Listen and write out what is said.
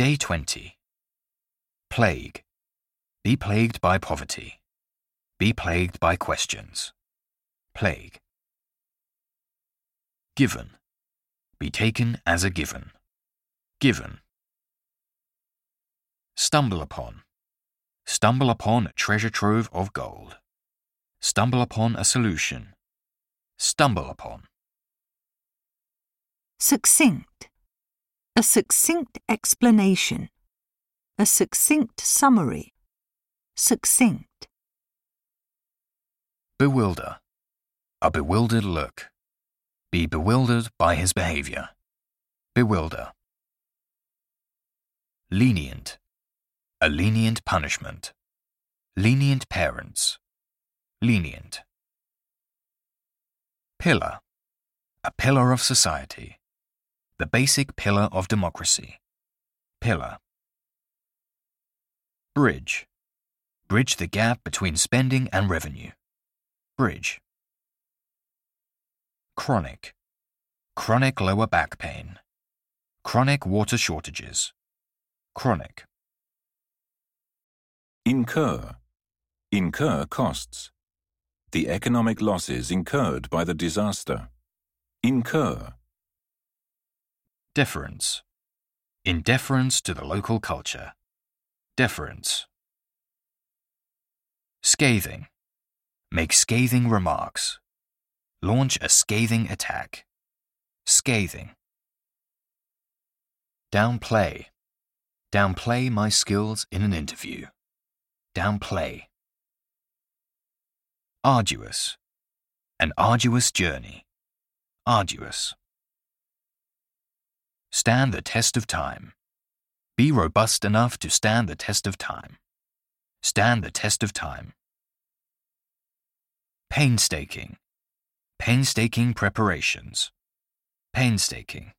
Day 20. Plague. Be plagued by poverty. Be plagued by questions. Plague. Given. Be taken as a given. Given. Stumble upon. Stumble upon a treasure trove of gold. Stumble upon a solution. Stumble upon. Succinct. A succinct explanation. A succinct summary. Succinct. Bewilder. A bewildered look. Be bewildered by his behavior. Bewilder. Lenient. A lenient punishment. Lenient parents. Lenient. Pillar. A pillar of society. The basic pillar of democracy. Pillar. Bridge. Bridge the gap between spending and revenue. Bridge. Chronic. Chronic lower back pain. Chronic water shortages. Chronic. Incur. Incur costs. The economic losses incurred by the disaster. Incur. Deference. In deference to the local culture. Deference. Scathing. Make scathing remarks. Launch a scathing attack. Scathing. Downplay. Downplay my skills in an interview. Downplay. Arduous. An arduous journey. Arduous. Stand the test of time. Be robust enough to stand the test of time. Stand the test of time. Painstaking. Painstaking preparations. Painstaking.